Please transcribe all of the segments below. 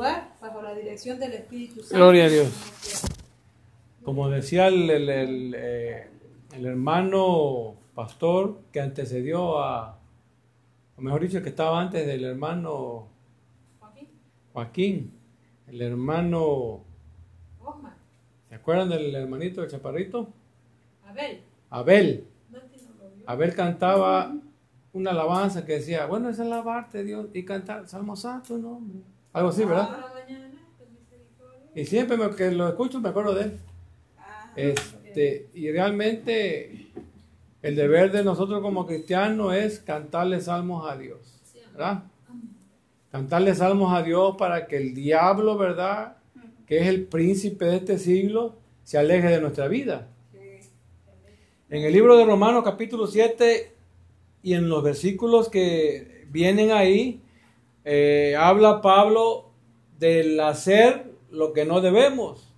lugar bajo la dirección del Espíritu Santo. Gloria a Dios. Como decía el, el- el, eh, el hermano pastor que antecedió a, o mejor dicho, que estaba antes del hermano Joaquín, Joaquín, el hermano, Osman, ¿se acuerdan del hermanito, del chaparrito? Abel. Abel. No. Abel cantaba una alabanza que decía, bueno, es alabarte Dios y cantar Salmo Santo, nombre. Algo así, ¿verdad? Y siempre me- que lo escucho me acuerdo de él. Este, y realmente el deber de nosotros como cristianos es cantarle salmos a Dios, ¿verdad? Cantarle salmos a Dios para que el diablo, ¿verdad? Que es el príncipe de este siglo, se aleje de nuestra vida. En el libro de Romanos capítulo 7 y en los versículos que vienen ahí, eh, habla Pablo del hacer lo que no debemos.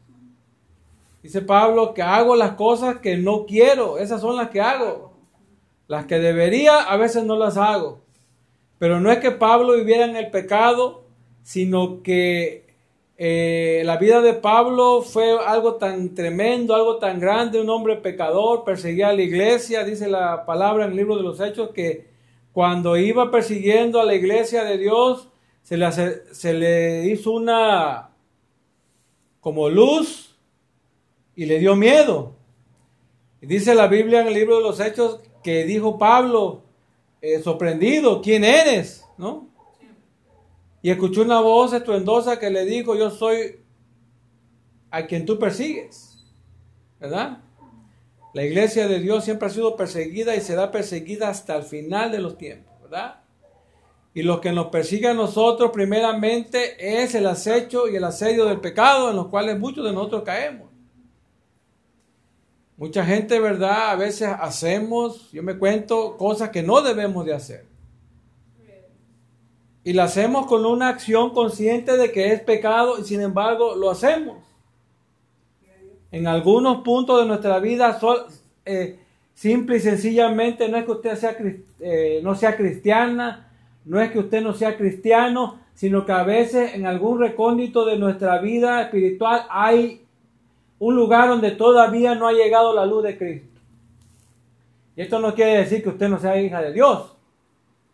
Dice Pablo que hago las cosas que no quiero, esas son las que hago. Las que debería, a veces no las hago. Pero no es que Pablo viviera en el pecado, sino que eh, la vida de Pablo fue algo tan tremendo, algo tan grande, un hombre pecador, perseguía a la iglesia, dice la palabra en el libro de los Hechos, que cuando iba persiguiendo a la iglesia de Dios, se le, hizo una como luz y le dio miedo. Dice la Biblia en el libro de los Hechos que dijo Pablo, eh, sorprendido, ¿quién eres? ¿No? Y escuchó una voz estruendosa que le dijo, yo soy a quien tú persigues. ¿Verdad? La iglesia de Dios siempre ha sido perseguida y será perseguida hasta el final de los tiempos, ¿verdad? Y lo que nos persigue a nosotros primeramente es el acecho y el asedio del pecado en los cuales muchos de nosotros caemos. Mucha gente, ¿verdad? A veces hacemos, yo me cuento, cosas que no debemos de hacer. Y la hacemos con una acción consciente de que es pecado y sin embargo lo hacemos. En algunos puntos de nuestra vida, eh, simple y sencillamente, no es que usted eh, no sea cristiana, no es que usted no sea cristiano, sino que a veces en algún recóndito de nuestra vida espiritual hay un lugar donde todavía no ha llegado la luz de Cristo. Y esto no quiere decir que usted no sea hija de Dios.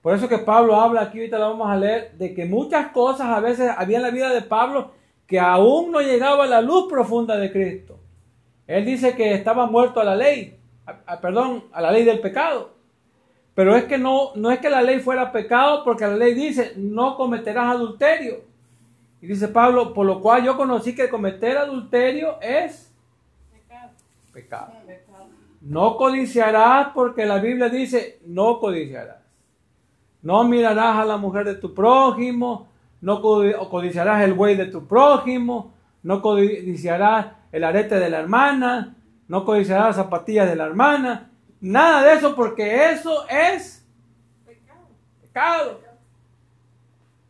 Por eso que Pablo habla aquí, ahorita lo vamos a leer, de que muchas cosas a veces había en la vida de Pablo que aún no llegaba la luz profunda de Cristo. Él dice que estaba muerto a la ley, a- perdón, a la ley del pecado. Pero es que no, no es que la ley fuera pecado, porque la ley dice, no cometerás adulterio. Y dice Pablo, por lo cual yo conocí que cometer adulterio es Pecado. pecado. No codiciarás porque la Biblia dice, no codiciarás. No mirarás a la mujer de tu prójimo, no codiciarás el buey de tu prójimo, no codiciarás el arete de la hermana, no codiciarás las zapatillas de la hermana. Nada de eso porque eso es Pecado. pecado.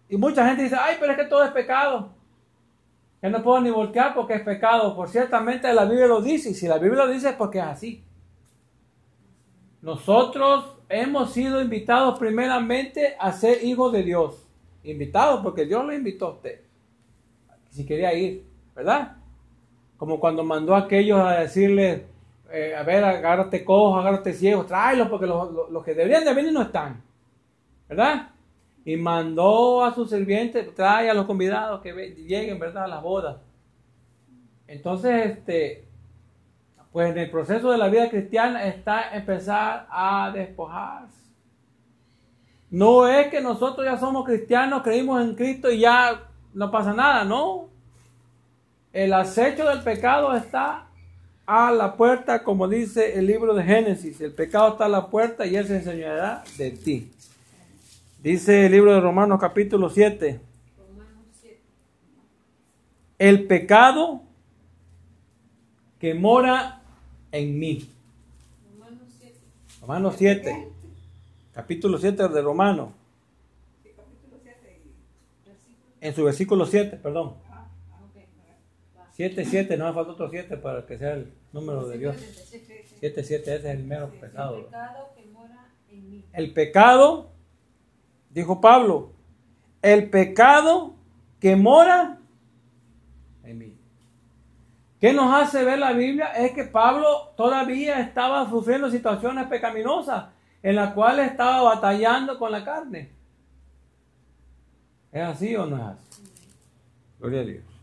Y mucha gente dice, ay, pero es que todo es pecado. Que no puedo ni voltear porque es pecado. Por ciertamente la Biblia lo dice. Y si la Biblia lo dice es porque es así. Nosotros hemos sido invitados primeramente a ser hijos de Dios. Invitados porque Dios lo invitó a usted. Si quería ir, ¿verdad? Como cuando mandó a aquellos a decirles, eh, a ver, agárrate cojo, agárrate ciego, tráelos porque los, los- los que deberían de venir no están. ¿Verdad? Y mandó a sus sirvientes, trae a los convidados que lleguen, ¿verdad? A las bodas. Entonces, este, pues en el proceso de la vida cristiana está empezar a despojarse. No es que nosotros ya somos cristianos, creímos en Cristo y ya no pasa nada, no. El acecho del pecado está a la puerta, como dice el libro de Génesis. El pecado está a la puerta y él se enseñará de ti. Dice el libro de Romanos capítulo 7. Romanos 7. El pecado que mora en mí. Romanos 7. Romanos 7. Capítulo 7 de Romanos. En su versículo 7, perdón. Ok. 7, 7, no me falta otro 7 para que sea el número de Dios. 7, 7, ese es el mero El pecado que mora en mí. El pecado, dijo Pablo, el pecado que mora en mí. ¿Qué nos hace ver la Biblia? Es que Pablo todavía estaba sufriendo situaciones pecaminosas en las cuales estaba batallando con la carne. ¿Es así o no es así? Gloria a Dios.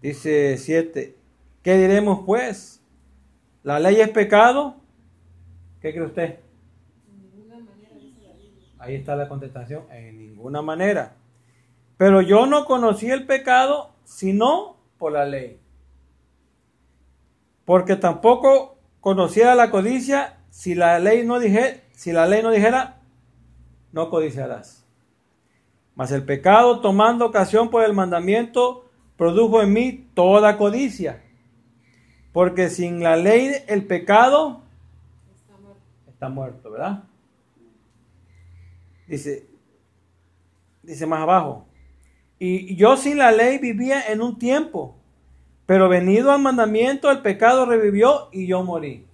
Dice 7. ¿Qué diremos pues? ¿La ley es pecado? ¿Qué cree usted? Ahí está la contestación. En ninguna manera. Pero yo no conocí el pecado sino por la ley. Porque tampoco conocía la codicia si la ley no dijera, si la ley no dijera, no codiciarás. Mas el pecado, tomando ocasión por el mandamiento, produjo en mí toda codicia. Porque sin la ley el pecado está muerto, está muerto ¿verdad? Dice, dice más abajo, y yo sin la ley vivía en un tiempo, pero venido al mandamiento el pecado revivió y yo morí.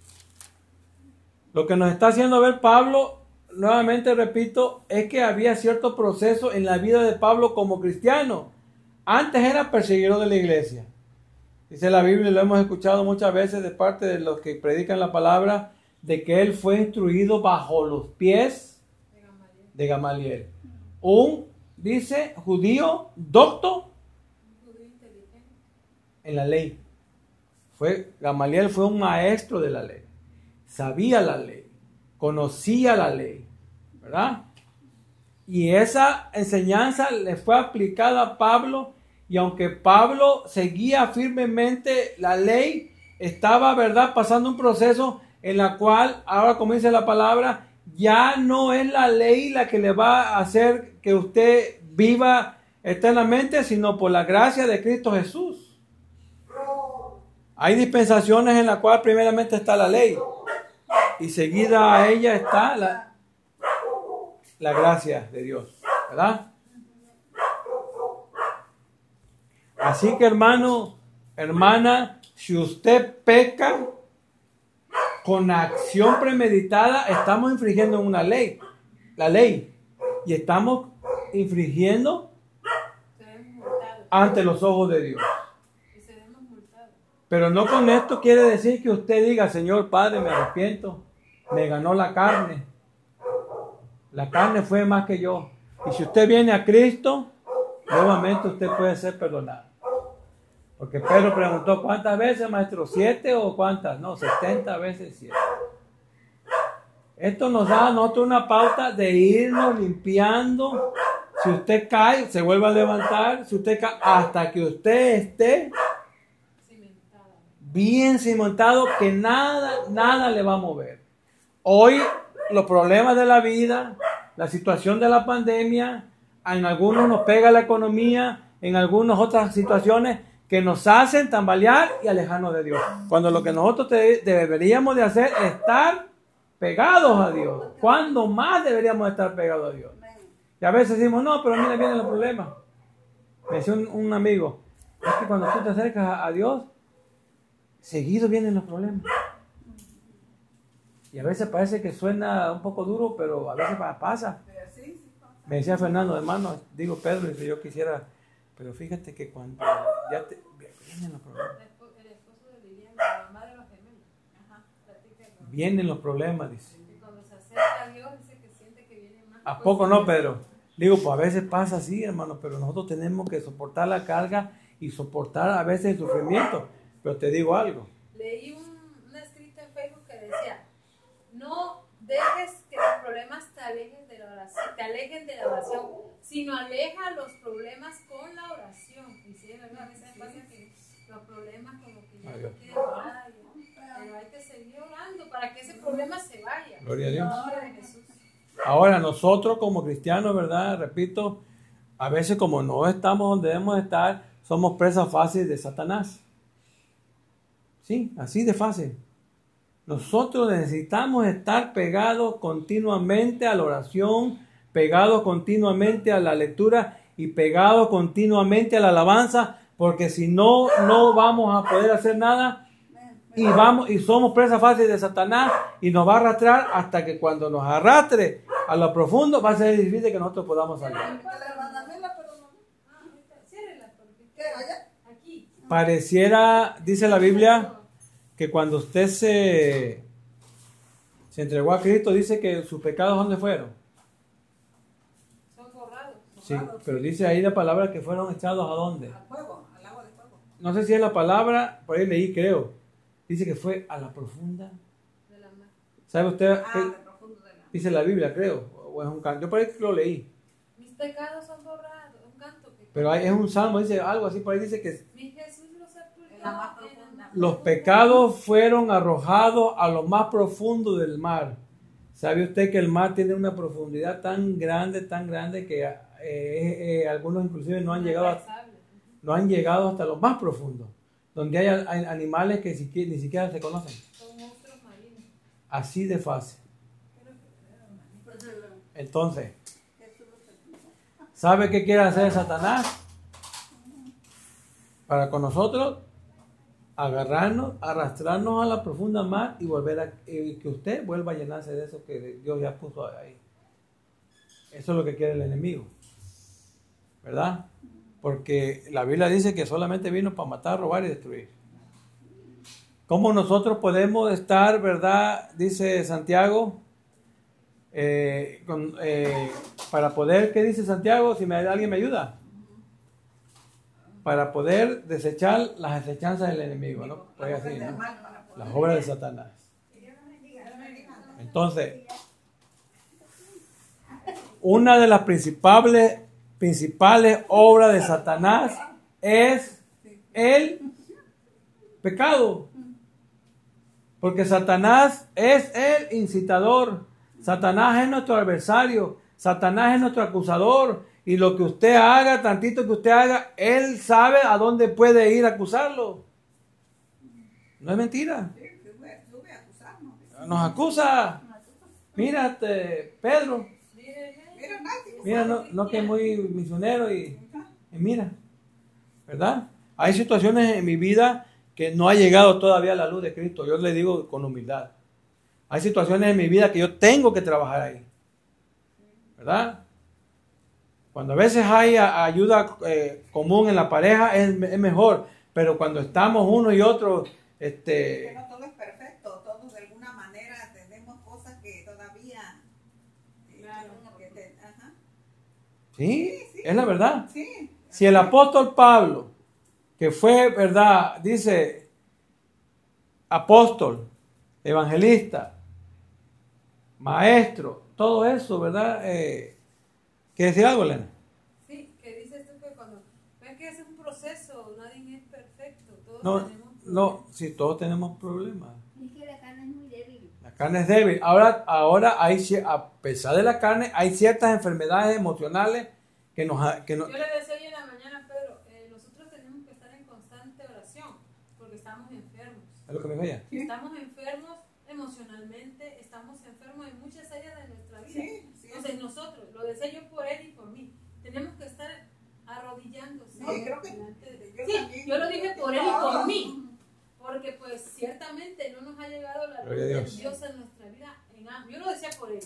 Lo que nos está haciendo ver Pablo, nuevamente repito, es que había cierto proceso en la vida de Pablo como cristiano. Antes era perseguidor de la iglesia. Dice la Biblia, lo hemos escuchado muchas veces de parte de los que predican la palabra, de que él fue instruido bajo los pies de Gamaliel. Un dice judío docto en la ley. Fue, Gamaliel fue un maestro de la ley. Sabía la ley. Conocía la ley. ¿Verdad? Y esa enseñanza le fue aplicada a Pablo. Y aunque Pablo seguía firmemente la ley, estaba, ¿verdad?, pasando un proceso en la cual, ahora como dice la palabra, ya no es la ley la que le va a hacer que usted viva eternamente, sino por la gracia de Cristo Jesús. Hay dispensaciones en las cuales primeramente está la ley y seguida a ella está la, la gracia de Dios, ¿verdad? Así que hermano, hermana, si usted peca, con acción premeditada estamos infringiendo una ley, la ley, y estamos infringiendo ante los ojos de Dios. Pero no con esto quiere decir que usted diga, Señor Padre, me arrepiento, me ganó la carne. La carne fue más que yo. Y si usted viene a Cristo, nuevamente usted puede ser perdonado. Porque Pedro preguntó, ¿cuántas veces, maestro? ¿Siete o cuántas? No, setenta veces siete. Esto nos da a nosotros una pauta de irnos limpiando. Si usted cae, se vuelve a levantar. Si usted cae, hasta que usted esté bien cimentado, que nada, nada le va a mover. Hoy los problemas de la vida, la situación de la pandemia, en algunos nos pega la economía, en algunas otras situaciones que nos hacen tambalear y alejarnos de Dios. Cuando lo que nosotros deberíamos de hacer es estar pegados a Dios. Cuando más deberíamos estar pegados a Dios? Y a veces decimos, no, pero mira, vienen los problemas. Me decía un, amigo, es que cuando tú te acercas a, Dios, seguido vienen los problemas. Y a veces parece que suena un poco duro, pero a veces pasa. Me decía Fernando, hermano, digo Pedro, si yo quisiera pero fíjate que cuando ya te, vienen los problemas. El esposo de Liliana, la mamá de los gemelos. Ajá, vienen los problemas, dice. Y cuando se acerca a Dios, dice que siente que viene más. ¿A poco no, Pedro? Digo, pues a veces pasa así, hermano, pero nosotros tenemos que soportar la carga y soportar a veces el sufrimiento. Pero te digo algo. Leí un, un escrito en Facebook que decía, no dejes que los problemas te alejen de la oración, te alejen de la oración, sino aleja los problemas con la oración. Y sí, ¿verdad? A veces pasa que los problemas como que ya no quieren orar, pero hay que seguir orando para que ese problema se vaya. Gloria a Dios. Ahora nosotros como cristianos, ¿verdad? Repito, a veces como no estamos donde debemos estar, somos presas fáciles de Satanás. Sí, así de fácil. Nosotros necesitamos estar pegados continuamente a la oración, pegados continuamente a la lectura y pegados continuamente a la alabanza, porque si no, no vamos a poder hacer nada y vamos y somos presa fácil de Satanás y nos va a arrastrar hasta que cuando nos arrastre a lo profundo va a ser difícil que nosotros podamos salir. Pareciera, dice la Biblia, que cuando usted se, se entregó a Cristo, dice que sus pecados, ¿dónde fueron? Sí, pero dice ahí la palabra que fueron echados a dónde? Al fuego, al agua de fuego. No sé si es la palabra, por ahí leí, creo. Dice que fue a la profunda. De la mar. ¿Sabe usted Ah, qué de profundo de la... dice la Biblia, creo? O es un canto. Yo por ahí lo leí. Mis pecados son borrados. Un canto que. Pero ahí es un salmo, dice algo así, por ahí dice que Mi Jesús los sepultó. En la más profunda. los pecados fueron arrojados a lo más profundo del mar. ¿Sabe usted que el mar tiene una profundidad tan grande, tan grande que eh, eh, algunos inclusive no han llegado a, no han llegado hasta lo más profundo, donde hay, animales que siqui- ni siquiera se conocen. Son monstruos marinos. Así de fácil. Entonces, ¿sabe qué quiere hacer Satanás? Para con nosotros, agarrarnos, arrastrarnos a la profunda mar y volver a y que usted vuelva a llenarse de eso que Dios ya puso ahí. Eso es lo que quiere el enemigo. ¿Verdad? Porque la Biblia dice que solamente vino para matar, robar y destruir. ¿Cómo nosotros podemos estar, verdad? Dice Santiago, eh, con- eh, para poder, ¿qué dice Santiago? Si me, alguien me ayuda. Para poder desechar las acechanzas del enemigo, ¿no? Pues así, ¿no? Las obras de Satanás. Entonces, una de las principales, principales obras de Satanás es el pecado. Porque Satanás es el incitador. Satanás es nuestro adversario. Satanás es nuestro acusador. Y lo que usted haga, tantito que usted haga, él sabe a dónde puede ir a acusarlo. No es mentira. Nos acusa. Mírate, Pedro. Mira, no, no que muy misionero y, mira, ¿verdad? Hay situaciones en mi vida que no ha llegado todavía a la luz de Cristo. Yo le digo con humildad. Hay situaciones en mi vida que yo tengo que trabajar ahí. ¿Verdad? Cuando a veces hay ayuda eh, común en la pareja es, es mejor. Pero cuando estamos uno y otro, este, no todo es perfecto, todos de alguna manera tenemos cosas que todavía... eh, Claro. que te- ajá. Sí, es la verdad. Sí, Si el apóstol Pablo, que fue, verdad, dice apóstol, evangelista, maestro, todo eso, ¿verdad? Eh, ¿Qué decir algo, Elena? Sí, que dices tú que cuando. Ves que es un proceso, nadie es perfecto. Todos No, tenemos no, si todos tenemos problemas. Es que la carne es muy débil. La carne es débil. Ahora, ahora hay, a pesar de la carne, hay ciertas enfermedades emocionales que nos, que nos- Yo le decía hoy en la mañana, Pedro, eh, nosotros tenemos que estar en constante oración porque estamos enfermos. es lo que me dijo ella. Sí. Estamos enfermos emocionalmente, estamos enfermos en muchas áreas de nuestra vida. sí, sí. Entonces nosotros, lo decía yo por él y por mí, tenemos que estar arrodillándose. No, creo que- yo sí, también. yo lo dije por él y por mí, porque pues ciertamente no nos ha llegado la luz de Dios. Dios en nuestra vida. En, yo lo decía por él.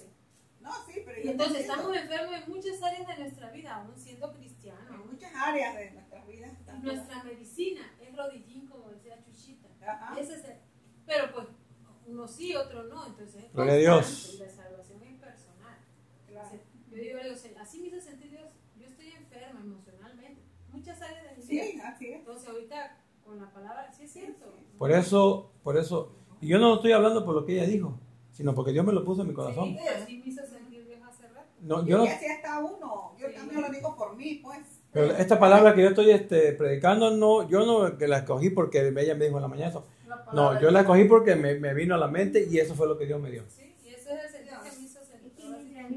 No, sí, pero Y yo entonces estamos enfermos en muchas áreas de nuestra vida, aún siendo cristianos. En muchas áreas de nuestras vidas. Nuestra medicina es rodillín, como decía Chuchita. Ajá. Ese es el- pero pues uno sí, otro no, entonces es Gloria a Dios. la salvación es personal. Claro. Yo digo, así me hizo sentir Dios, yo estoy enferma emocionalmente, muchas áreas de mi Sí, vida. así es. Entonces ahorita con la palabra, sí es cierto. Por eso, por eso, y yo no estoy hablando por lo que ella dijo, sino porque Dios me lo puso en mi corazón. Sí, así me hizo sentir Dios hace rato. No, Y yo no, así está uno. Yo Sí. también lo digo por mí, pues. pero esta palabra que yo estoy este, predicando, no, yo no que la escogí porque ella me dijo en la mañana eso. No, yo la escogí porque me, me vino a la mente y eso fue lo que Dios me dio. Sí, y eso es el sentir que me hizo sentir. la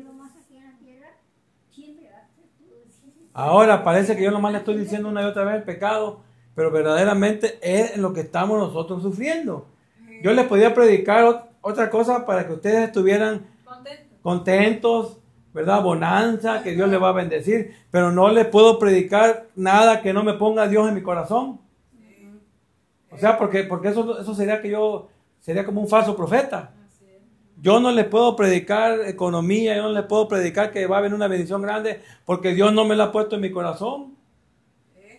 Ahora parece que yo nomás le estoy diciendo una y otra vez el pecado, pero verdaderamente es lo que estamos nosotros sufriendo. Yo les podía predicar ot- otra cosa para que ustedes estuvieran Contento. contentos, ¿verdad? Bonanza, que Dios les va a bendecir, pero no les puedo predicar nada que no me ponga Dios en mi corazón. O sea, porque, porque eso, eso sería que yo, sería como un falso profeta. Yo no les puedo predicar economía, yo no les puedo predicar que va a haber una bendición grande, porque Dios no me la ha puesto en mi corazón.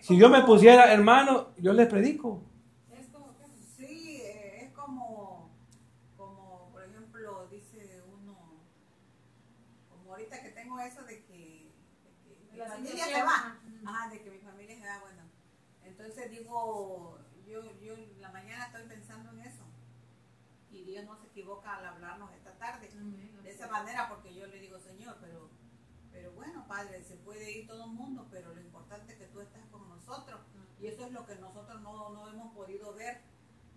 Si yo me pusiera, hermano, yo les predico. Es como que. Sí, eh, es como, como, por ejemplo, dice uno, como ahorita que tengo eso de que, de que mi La familia se va. ajá. Ajá, de que mi familia se va, bueno. Entonces digo, yo, yo en la mañana estoy pensando en eso. Y Dios no se equivoca al hablarnos esta tarde. Amén. De esa manera, porque yo le digo, Señor, pero, pero bueno, Padre, se puede ir todo el mundo, pero lo importante es que tú estás con nosotros. Y eso es lo que nosotros no, hemos podido ver,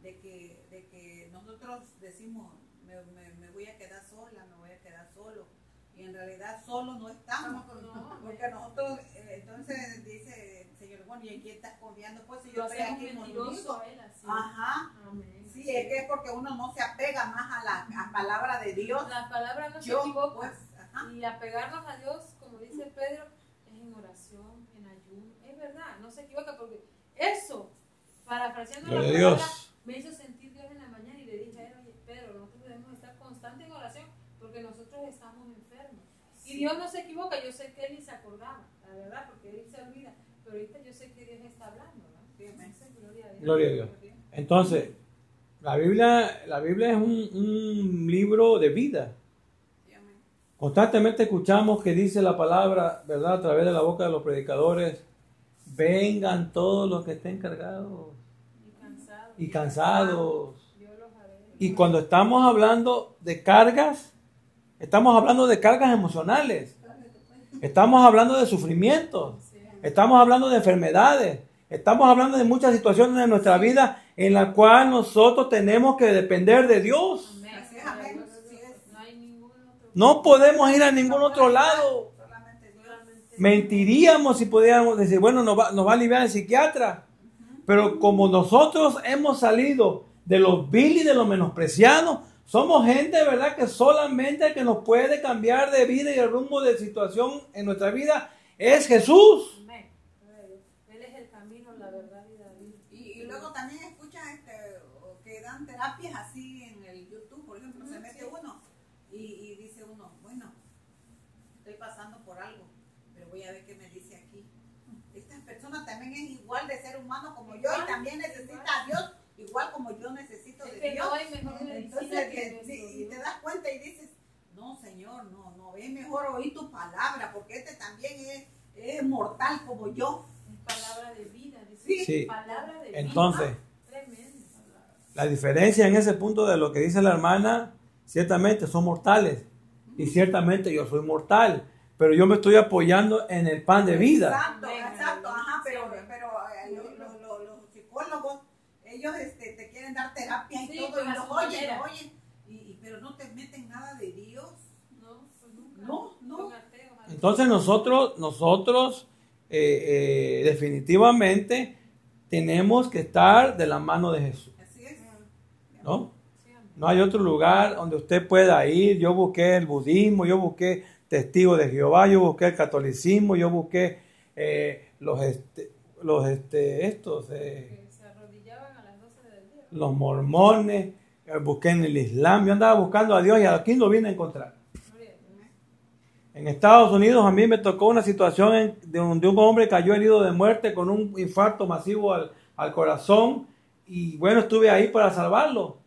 de que, de que nosotros decimos, me, me- me voy a quedar sola, me voy a quedar solo. Y en realidad solo no estamos. No, Porque nosotros, eh, entonces dice el Señor, bueno, ¿y en quién estás confiando? Pues si yo estoy aquí contigo. Ajá. Amén. Sí, es que es porque uno no se apega más a la a palabra de Dios. La palabra no se Yo, equivoca. pues, ajá. Y apegarnos a Dios, como dice Pedro, es en oración, en ayuno. Es verdad, no se equivoca porque eso, parafraseando la palabra, Dios. me hizo sentir Dios en la mañana y le dije a él, oye, Pedro, nosotros debemos estar constante en oración porque nosotros estamos enfermos. Y Dios no se equivoca, yo sé que él ni se acordaba, la verdad, porque él se olvida. Pero ahorita yo sé que Dios está hablando. Entonces, gloria a Dios. Gloria a Dios. Entonces, la Biblia, la Biblia es un, un libro de vida. Constantemente escuchamos que dice la palabra, ¿verdad? A través de la boca de los predicadores, vengan todos los que estén cargados. Y cansados. Y cuando estamos hablando de cargas, estamos hablando de cargas emocionales. Estamos hablando de sufrimientos. Estamos hablando de enfermedades. Estamos hablando de muchas situaciones de nuestra vida en la cual nosotros tenemos que depender de Dios. No podemos ir a ningún otro lado. Mentiríamos si pudiéramos decir, bueno, nos va, nos va a aliviar el psiquiatra. Pero como nosotros hemos salido de los vil y de los menospreciados, somos gente, ¿verdad? Que solamente el que nos puede cambiar de vida y el rumbo de situación en nuestra vida es Jesús. Amén. Gloria a Dios. Él es el camino, la verdad y la vida. Y, y luego también escuchas este, o que dan terapias así en el YouTube, por ejemplo, se mete uno y, y dice uno, bueno, estoy pasando por algo, pero voy a ver qué me dice aquí. Esta persona también es igual de ser humano como yo y también necesita a Dios igual como yo necesito Es de que Dios. no hay mejor medicina Entonces, que que- nuestro y- te das cuenta y dices, no, Señor, no, no, es mejor oír tu palabra, porque este también es, es mortal como yo. Es palabra de vida. Dice. Sí. Palabra de vida. Entonces, Tremendo. la diferencia en ese punto de lo que dice la hermana, ciertamente son mortales. Y ciertamente yo soy mortal. Pero yo me estoy apoyando en el pan de vida. Exacto, Amén. exacto, ajá, pero, Sí. pero eh, lo- lo- lo- los psicólogos, ellos este, te quieren dar terapia y Sí, todo, y su oyen, los oyen, y, y- pero no te meten nada de Dios. No, pues nunca. No, no. Entonces nosotros, nosotros eh, eh, definitivamente tenemos que estar de la mano de Jesús. Así es. ¿no? Sí, amén. No hay otro lugar donde usted pueda ir. Yo busqué el budismo, yo busqué testigos de Jehová, yo busqué el catolicismo, yo busqué eh, los, este, los este, estos, eh, Que se arrodillaban a las 12 del día. Los mormones, busqué en el Islam. Yo andaba buscando a Dios y aquí lo vine a encontrar. En Estados Unidos a mí me tocó una situación en- de donde un hombre cayó herido de muerte con un infarto masivo al, al corazón y bueno, estuve ahí para salvarlo.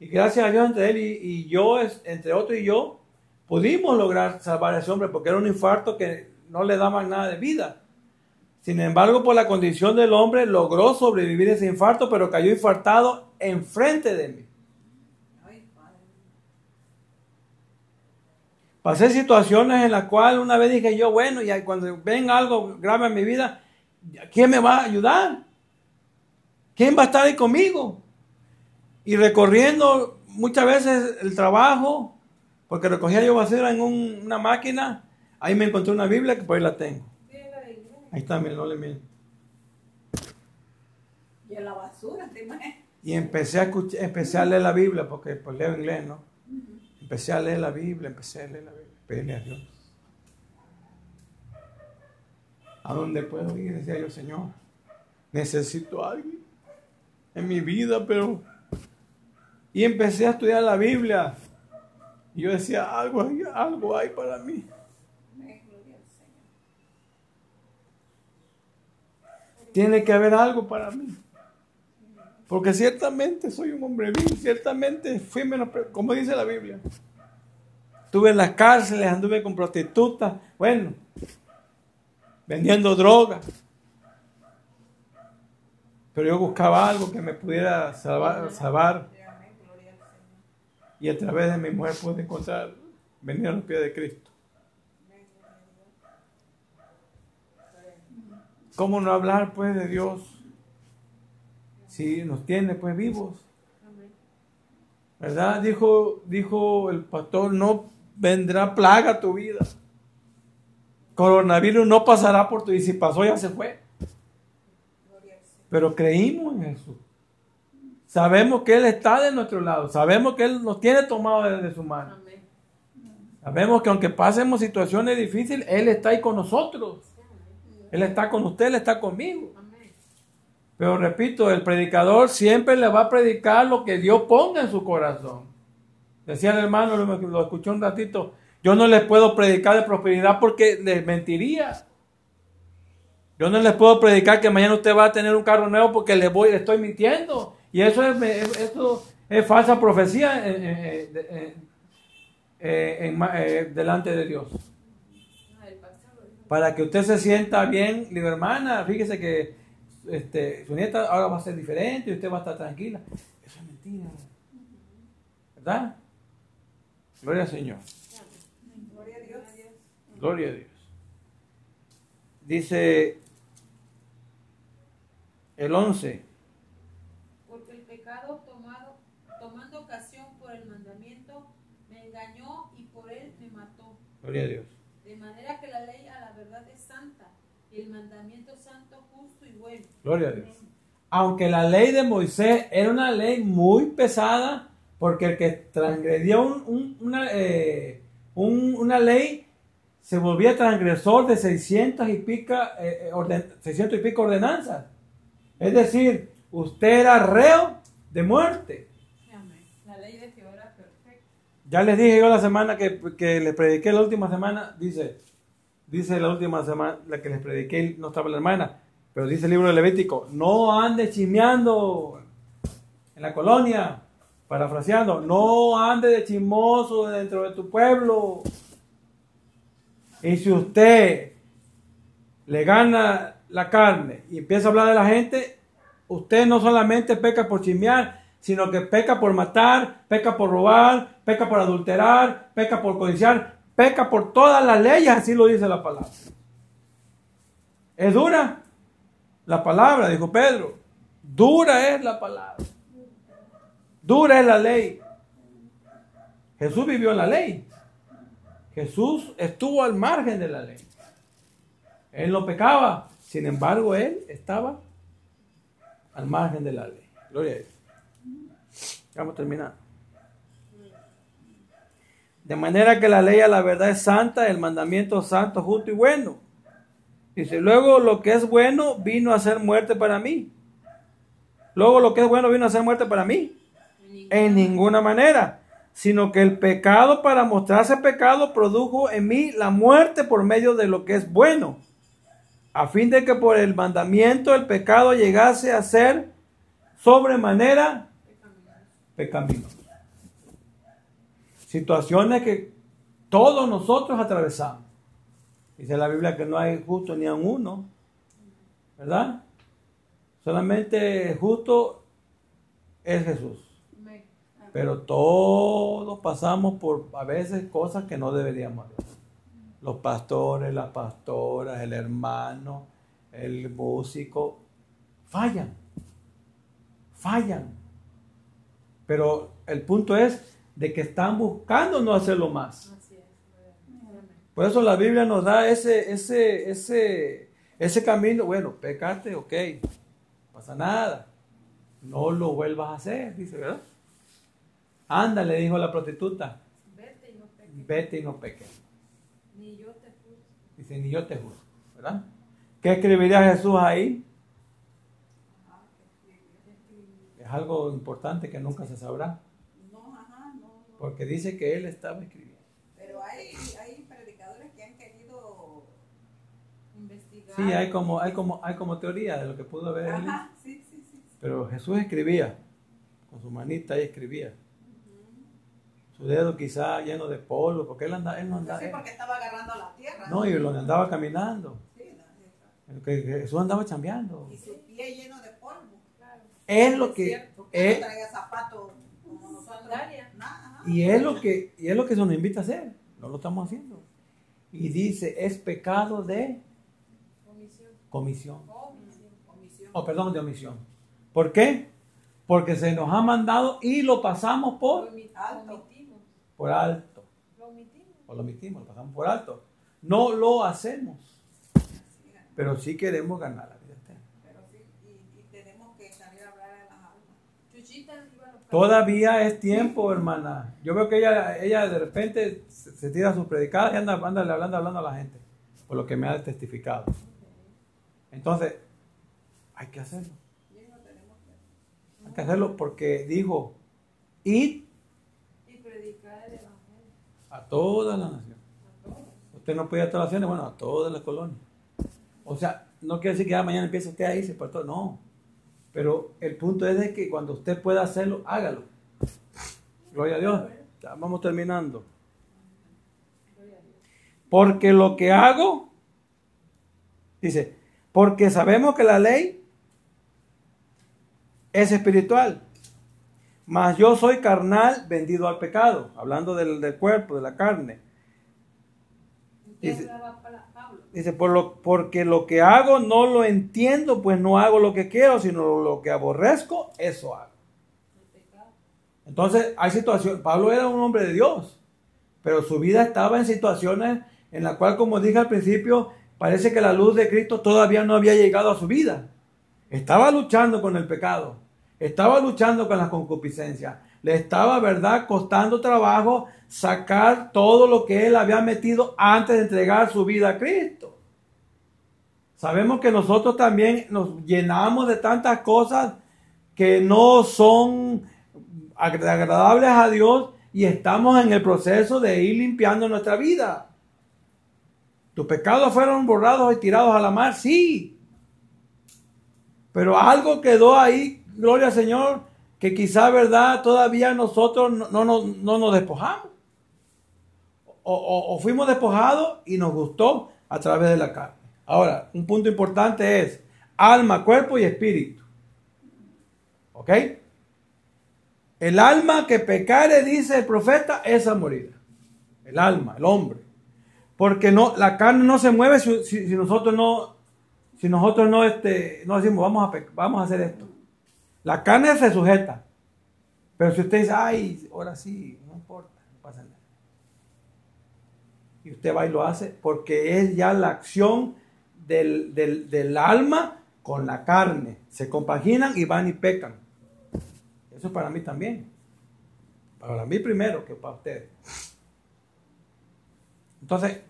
Y gracias a Dios entre él y, y yo, entre otro y yo, pudimos lograr salvar a ese hombre porque era un infarto que no le daban nada de vida. Sin embargo, por la condición del hombre, logró sobrevivir ese infarto, pero cayó infartado enfrente de mí. Pasé situaciones en las cuales una vez dije yo, bueno, y cuando venga algo grave en mi vida, ¿quién me va a ayudar? ¿Quién va a estar ahí conmigo? Y recorriendo muchas veces el trabajo, porque recogía yo basura en un- una máquina, ahí me encontré una Biblia que por ahí la tengo. Sí, es la de iglesia. Ahí está, mira, no le miento. Y en la basura, te imaginas. Y empecé a, escuchar, empecé a leer la Biblia, porque pues leo inglés, ¿no? Empecé a leer la Biblia, empecé a leer la Biblia, pedirle a Dios. ¿A dónde puedo ir? Decía yo, Señor, necesito a alguien en mi vida, pero... Y empecé a estudiar la Biblia. Y yo decía, algo, hay- algo hay para mí. Amén, gloria al Señor. Tiene que haber algo para mí. Porque ciertamente soy un hombre vil, ciertamente fui menos, como dice la Biblia. Estuve en las cárceles, anduve con prostitutas, bueno, vendiendo drogas. Pero yo buscaba algo que me pudiera salvar, salvar. Y a través de mi mujer pude encontrar, venir a los pies de Cristo. ¿Cómo no hablar pues de Dios si nos tiene pues vivos? ¿Verdad? Dijo, dijo el pastor, no vendrá plaga a tu vida. Coronavirus no pasará por tu y si pasó ya se fue. Pero creímos en Jesús. Sabemos que Él está de nuestro lado. Sabemos que Él nos tiene tomado desde su mano. Sabemos que aunque pasemos situaciones difíciles, Él está ahí con nosotros. Él está con usted, Él está conmigo. Pero repito, el predicador siempre le va a predicar lo que Dios ponga en su corazón. Decía el hermano, lo, escuché un ratito, yo no les puedo predicar de prosperidad porque les mentiría. Yo no les puedo predicar que mañana usted va a tener un carro nuevo porque le voy, le estoy mintiendo. Y eso es, eso es falsa profecía delante de Dios para que usted se sienta bien, digo, hermana, fíjese que este, su nieta ahora va a ser diferente y usted va a estar tranquila. Eso es mentira. ¿Verdad? Gloria al Señor. Gloria a Dios. Gloria a Dios. Dice el 11. Porque el pecado tomado, tomando ocasión por el mandamiento, me engañó y por él me mató. Gloria a Dios. De manera que la ley el mandamiento santo, justo y bueno. Gloria a Dios. Aunque la ley de Moisés era una ley muy pesada, porque el que transgredió una, eh, una ley se volvía transgresor de 600 y, pica, eh, eh, y pico ordenanzas. Es decir, usted era reo de muerte. La ley de Jehová era perfecta. Ya les dije yo la semana que, que les prediqué la última semana, dice, dice la última semana, la que les prediqué, no estaba la hermana, pero dice el libro de Levítico, no ande chismeando en la colonia, parafraseando, no ande de chismoso dentro de tu pueblo. Y si usted le gana la carne y empieza a hablar de la gente, usted no solamente peca por chismear, sino que peca por matar, peca por robar, peca por adulterar, peca por codiciar, peca por todas las leyes, así lo dice la palabra. ¿Es dura? La palabra, dijo Pedro. Dura es la palabra. Dura es la ley. Jesús vivió en la ley. Jesús estuvo al margen de la ley. Él no pecaba. Sin embargo, él estaba al margen de la ley. Gloria a Dios. Vamos a terminar. De manera que la ley a la verdad es santa, el mandamiento santo, justo y bueno. Dice, luego lo que es bueno vino a ser muerte para mí. Luego lo que es bueno vino a ser muerte para mí. En ninguna manera. Sino que el pecado para mostrarse pecado produjo en mí la muerte por medio de lo que es bueno. A fin de que por el mandamiento el pecado llegase a ser sobremanera pecaminoso situaciones que todos nosotros atravesamos. Dice la Biblia que no hay justo ni a uno, ¿verdad? Solamente justo es Jesús. Pero todos pasamos por a veces cosas que no deberíamos hacer. Los pastores, las pastoras, el hermano, el músico, fallan. Fallan. Pero el punto es de que están buscando no hacerlo más. Por eso la Biblia nos da ese, ese, ese, ese camino. Bueno, pecate, ok, no pasa nada. No lo vuelvas a hacer, dice, ¿verdad? Anda, le dijo la prostituta. Vete y no peques. Vete y no peques. Ni yo te juro. Dice, ni yo te juro, ¿verdad? ¿Qué escribiría Jesús ahí? Es algo importante que nunca se sabrá. Porque dice que él estaba escribiendo. Pero hay, hay predicadores que han querido investigar Sí, hay como, hay como, hay como teoría de lo que pudo haber. Ajá, sí, sí, sí. Pero Jesús escribía, con su manita y escribía. Su dedo quizá lleno de polvo, porque él, anda, él no andaba. Sí, porque estaba agarrando la tierra. No, y lo andaba caminando. Sí, no. Que Jesús andaba chambeando. Y su pie lleno de polvo. Es lo que. Porque Es, no traía zapatos y es lo que y es lo que se nos invita a hacer. No lo estamos haciendo. Y dice, es pecado de Comisión. comisión. Comisión. Comisión. O perdón, de omisión. ¿Por qué? Porque se nos ha mandado y lo pasamos por, Alto. Por alto. O lo omitimos, lo pasamos por alto. No lo hacemos. Pero sí queremos ganar la vida eterna. Pero sí, y, y tenemos que salir a hablar a las almas. Chuchita iba a los Todavía es tiempo, hermana. Yo veo que ella, ella de repente se, tira sus predicadas y anda, anda hablando, hablando a la gente. Por lo que me ha testificado. Entonces, hay que hacerlo. Hay que hacerlo porque dijo, id Y predicar el evangelio. a toda la nación. Usted no puede ir a todas las naciones, bueno, a todas las colonias. O sea, no quiere decir que ya mañana empiece usted a irse por todo, no. Pero el punto es de que cuando usted pueda hacerlo, hágalo. Gloria a Dios. Ya vamos terminando. Gloria a Dios. Porque lo que hago, dice, porque sabemos que la ley es espiritual, mas yo soy carnal vendido al pecado, hablando del, del cuerpo, de la carne. ¿Qué Dice-? Dice, por lo, porque lo que hago no lo entiendo, pues no hago lo que quiero, sino lo que aborrezco, eso hago. Entonces, hay situaciones, Pablo era un hombre de Dios, pero su vida estaba en situaciones en la cual, como dije al principio, parece que la luz de Cristo todavía no había llegado a su vida. Estaba luchando con el pecado, estaba luchando con la concupiscencia, le estaba, verdad, costando trabajo sacar todo lo que él había metido antes de entregar su vida a Cristo. Sabemos que nosotros también nos llenamos de tantas cosas que no son agra- agradables a Dios y estamos en el proceso de ir limpiando nuestra vida. ¿Tus pecados fueron borrados y tirados a la mar? Sí. Pero algo quedó ahí, gloria al Señor, que quizá, ¿verdad? Todavía nosotros no, no, no- no nos despojamos. O, o- fuimos despojados y nos gustó a través de la carne. Ahora, un punto importante es alma, cuerpo y espíritu. ¿Ok? El alma que pecare, dice el profeta, esa morirá. El alma, el hombre. Porque no, la carne no se mueve si, si- nosotros no, si nosotros no, este, no decimos, vamos a, vamos a hacer esto. La carne se sujeta. Pero si usted dice, ay, ahora sí, no importa, no pasa nada. Y usted va y lo hace porque es ya la acción del, del, del alma con la carne. Se compaginan y van y pecan. Eso para mí también. Para mí primero que para ustedes. Entonces,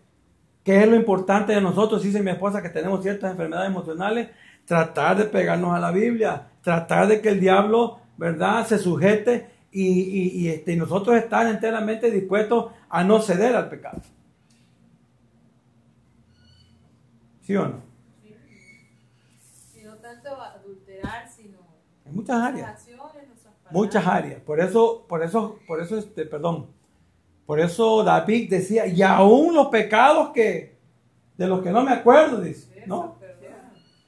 ¿qué es lo importante de nosotros? Dice mi esposa que tenemos ciertas enfermedades emocionales. Tratar de pegarnos a la Biblia. Tratar de que el diablo, ¿verdad?, se sujete y, y- y, este, y nosotros estar enteramente dispuestos a no ceder al pecado. ¿Sí o no? Y no tanto adulterar, sino En muchas áreas. acciones. Muchas áreas. Por eso, por eso, por eso, este, perdón. Por eso David decía, y aún los pecados que, de los que no me acuerdo, dice, ¿no?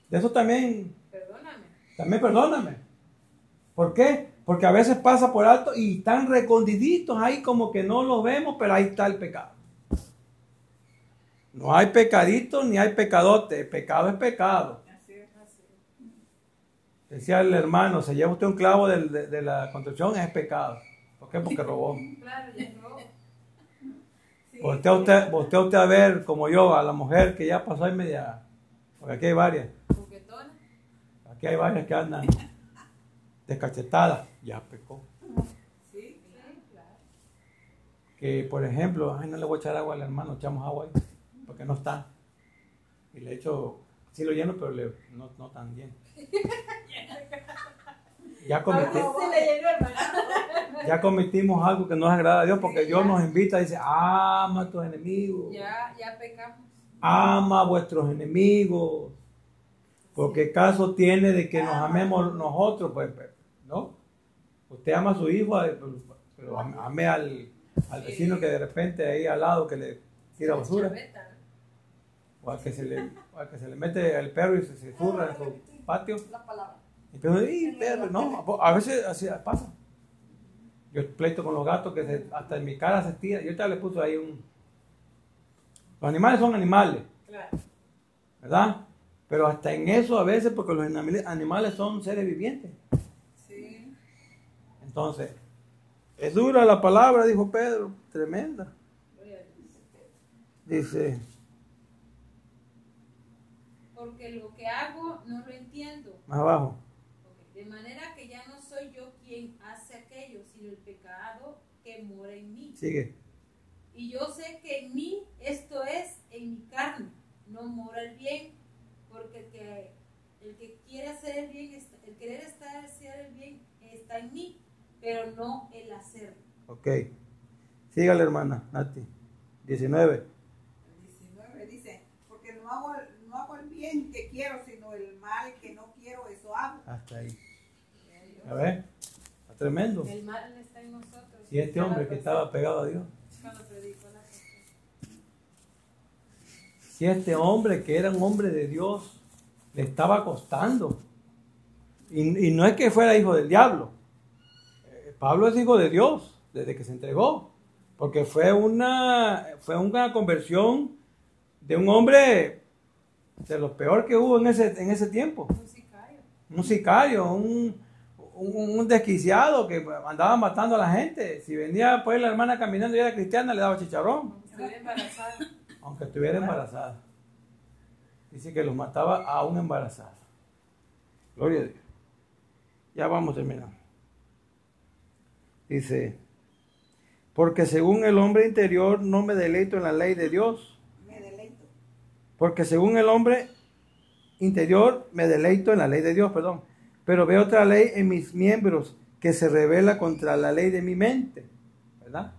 De eso también, Perdóname. también perdóname. ¿Por qué? Porque a veces pasa por alto y están recondiditos ahí como que no los vemos, pero ahí está el pecado. No hay pecadito ni hay pecadote. El pecado es pecado. Así es. Así es. Decía el hermano, se lleva usted un clavo de, de la construcción, es pecado. ¿Por qué? Porque robó. Claro, ya. Sí. Voltea usted, voltea usted a ver, como yo, a la mujer que ya pasó ahí media. Porque aquí hay varias. Aquí hay varias que andan descachetadas. Ya pecó. Sí, Sí, claro. Que, por ejemplo, ay, no le voy a echar agua al hermano, echamos agua ahí. Porque no está. Y le echo, sí lo lleno, pero le, no, no tan bien. Ya, cometí- ya cometimos algo que no es agrada a Dios porque Dios nos invita y dice, ama a tus enemigos. Ya, ya pecamos. Ama a vuestros enemigos. Porque caso tiene de que nos amemos nosotros, pues, pues, ¿no? Usted ama a su hijo, pero ame al, al vecino que de repente ahí al lado que le tira basura. O al que se le, al que se le mete el perro y se, se zurra en su patio. Entonces, ¡y perro! No, a veces así pasa. Yo pleito con los gatos que hasta en mi cara se tira. Yo te le puse ahí un... Los animales son animales. ¿Verdad? Pero hasta en eso a veces, porque los animales son seres vivientes. Sí. Entonces, es dura la palabra, dijo Pedro, tremenda. Dice. Porque lo que hago no lo entiendo. Más abajo. De manera que ya no soy yo quien hace aquello, sino el pecado que mora en mí. Sigue. Y yo sé que en mí, esto es, en mi carne, no mora el bien, porque el que, el que quiere hacer el bien, el querer estar hacer el bien está en mí, pero no el hacer. Ok. Sígale, hermana Nati. 19. 19 dice, porque no hago, no hago el bien que quiero, sino el mal que no quiero, eso hago. Hasta ahí. A ver, está tremendo. El mal está en nosotros. Y este hombre que estaba pegado a Dios. Si este hombre que era un hombre de Dios le estaba costando. Y, y no es que fuera hijo del diablo. Eh, Pablo es hijo de Dios desde que se entregó. Porque fue una, fue una conversión de un hombre de lo peor que hubo en ese, en ese tiempo. Un sicario. Un sicario, un, un, desquiciado que andaba matando a la gente. Si venía pues la hermana caminando y era cristiana, le daba chicharrón. Aunque estuviera embarazada. Dice que los mataba aún embarazada. Gloria a Dios. Ya vamos a terminar. Dice, porque según el hombre interior no me deleito en la ley de Dios. Me deleito. Porque según el hombre interior me deleito en la ley de Dios, perdón pero veo otra ley en mis miembros que se revela contra la ley de mi mente, ¿verdad?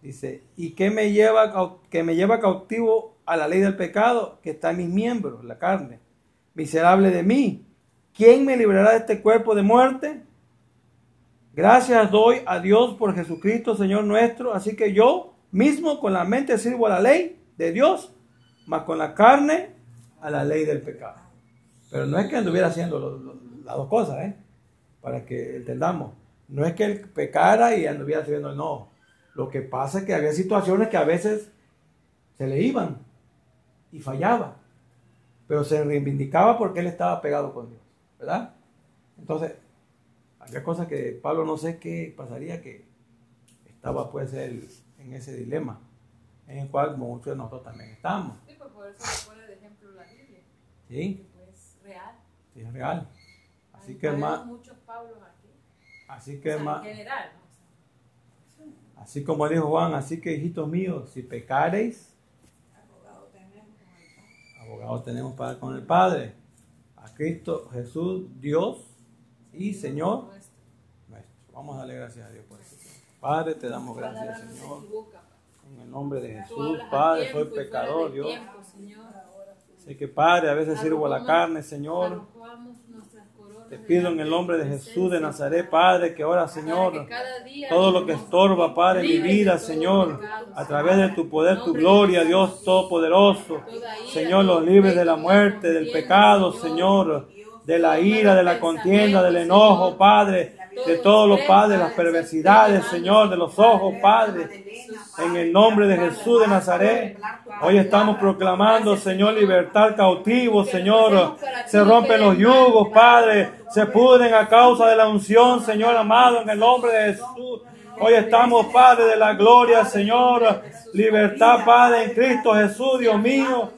Dice, ¿y qué me lleva, que me lleva cautivo a la ley del pecado que está en mis miembros, la carne? Miserable de mí, ¿quién me librará de este cuerpo de muerte? Gracias doy a Dios por Jesucristo, Señor nuestro, así que yo mismo con la mente sirvo a la ley de Dios, mas con la carne a la ley del pecado. Pero no es que anduviera haciendo las dos cosas, ¿eh? Para que entendamos. No es que él pecara y anduviera haciendo, no. Lo que pasa es que había situaciones que a veces se le iban y fallaba. Pero se reivindicaba porque él estaba pegado con Dios, ¿verdad? Entonces, había cosas que Pablo no sé qué pasaría que estaba pues él en ese dilema en el cual muchos de nosotros también estamos. Sí, pues por eso pone de ejemplo la Biblia. Sí. Es real. Así que más. muchos Pablos aquí. Así que más. En general. Así como dijo Juan, así que hijitos míos, si pecareis, abogado tenemos para con el Padre, a Cristo Jesús, Dios y Señor nuestro. Vamos a darle gracias a Dios por eso. Padre, te damos gracias, Señor. En el nombre de Jesús, Padre, soy pecador, Dios. Sé que Padre, a veces sirvo a la carne, Señor. Te pido en el nombre de Jesús de Nazaret, Padre, que ahora, Señor, todo lo que estorba, Padre, mi vida, Señor, a través de tu poder, tu gloria, Dios Todopoderoso, Señor, los libres de la muerte, del pecado, Señor, de la ira, de la contienda, del enojo, Padre, de todos los padres, las perversidades, Señor, de los ojos, Padre, en el nombre de Jesús de Nazaret. Hoy estamos proclamando, Señor, libertad cautivo, Señor. Se rompen los yugos, Padre. Se puden a causa de la unción, Señor amado, en el nombre de Jesús. Hoy estamos, Padre de la gloria, Señor. Libertad, Padre, en Cristo Jesús, Dios mío.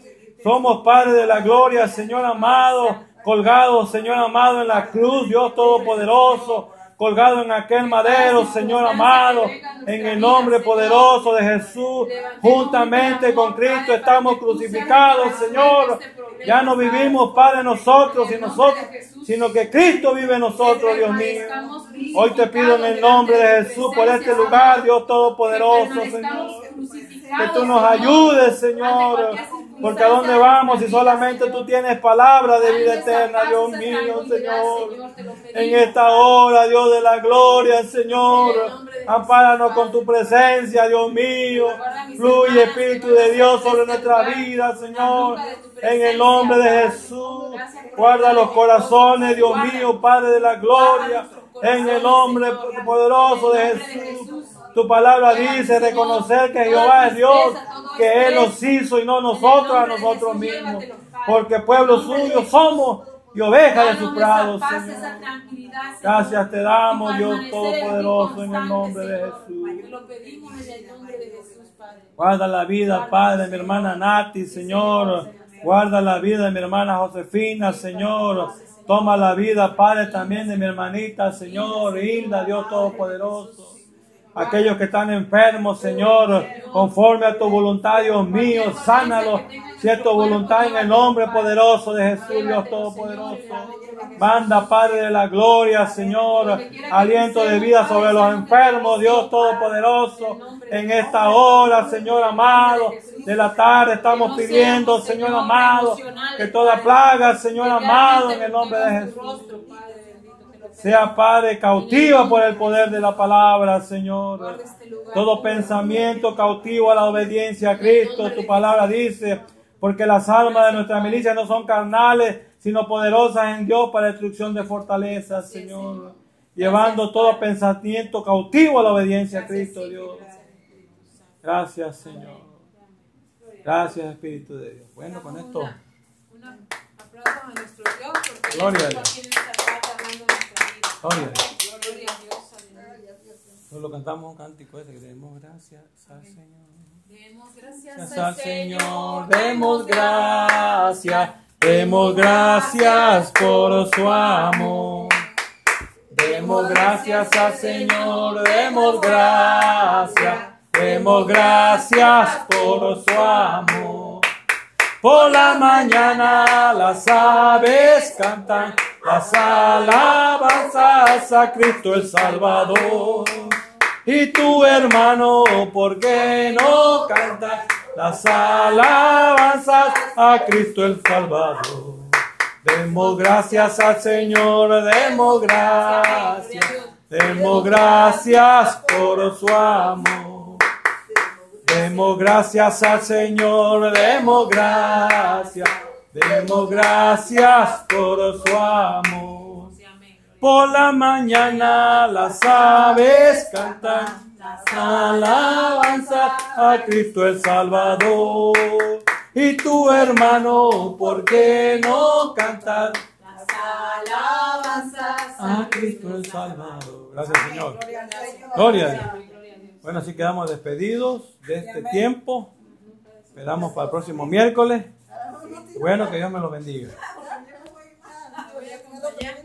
Somos, Padre de la gloria, Señor amado. Colgados, Señor amado, en la cruz, Dios Todopoderoso colgado en aquel madero, Señor amado, en el nombre poderoso de Jesús, juntamente con Cristo estamos crucificados, Señor. Ya no vivimos, Padre, nosotros y nosotros, sino que Cristo vive en nosotros, Dios mío. Hoy te pido en el nombre de Jesús por este lugar, Dios Todopoderoso, Señor. Que tú nos ayudes, Señor. Porque a dónde vamos si solamente tú tienes palabra de vida eterna, Dios mío, Señor. En esta hora, Dios de la gloria, Señor. Ampáranos con tu presencia, Dios mío. Fluye, Espíritu de Dios, sobre nuestra vida, Señor. En el nombre de Jesús. Guarda los corazones, Dios mío, Padre de la gloria. En el nombre poderoso de Jesús. Tu palabra dice reconocer que Jehová es Dios, que Él nos hizo y no nosotros a nosotros mismos. Porque pueblo suyo somos y ovejas de sus prados, Señor. Gracias te damos, Dios Todopoderoso, en el nombre de Jesús. Guarda la vida, Padre, de mi hermana Nati, Señor. Guarda la vida de mi hermana Josefina, Señor. Toma la vida, Padre, también de mi hermanita, Señor. Hilda, Dios Todopoderoso aquellos que están enfermos, Señor, conforme a tu voluntad, Dios mío, sánalos, si es tu voluntad en el nombre poderoso de Jesús, Dios Todopoderoso. Manda, Padre de la gloria, Señor, aliento de vida sobre los enfermos, Dios Todopoderoso. En esta hora, Señor amado, de la tarde estamos pidiendo, Señor amado, que toda plaga, Señor amado, en el nombre de Jesús sea, Padre, cautiva por el poder de la palabra, Señor. Este Todo pensamiento cautivo a la obediencia a Cristo. Tu palabra dice, porque las almas de nuestra milicia no son carnales, sino poderosas en Dios para destrucción de fortalezas, Señor. Llevando todo pensamiento cautivo a la obediencia a Cristo, Dios. Gracias, Señor. Gracias, Espíritu de Dios. Bueno, con esto. Un aplauso a nuestro Dios, porque Gloria a Dios. Gloria. Solo cantamos un cántico ese que demos gracias al Señor. Demos gracias al Señor, demos gracias, demos gracias por su amor. Demos gracias al Señor, demos gracias, demos gracias por su amor. Por la mañana las aves cantan las alabanzas a Cristo el Salvador. Y tu hermano, ¿por qué no canta las alabanzas a Cristo el Salvador? Demos gracias al Señor, demos gracias, demos gracias por su amor. Demos gracias al Señor, demos gracias Demos gracias por su amor. Por la mañana las aves cantan las alabanzas a Cristo el Salvador. Y tu hermano, ¿por qué no cantar las alabanzas a Cristo el Salvador? Gracias, Señor. Gloria a Dios. Bueno, así quedamos despedidos de este tiempo. Esperamos para el próximo miércoles. Bueno, que Dios me lo bendiga.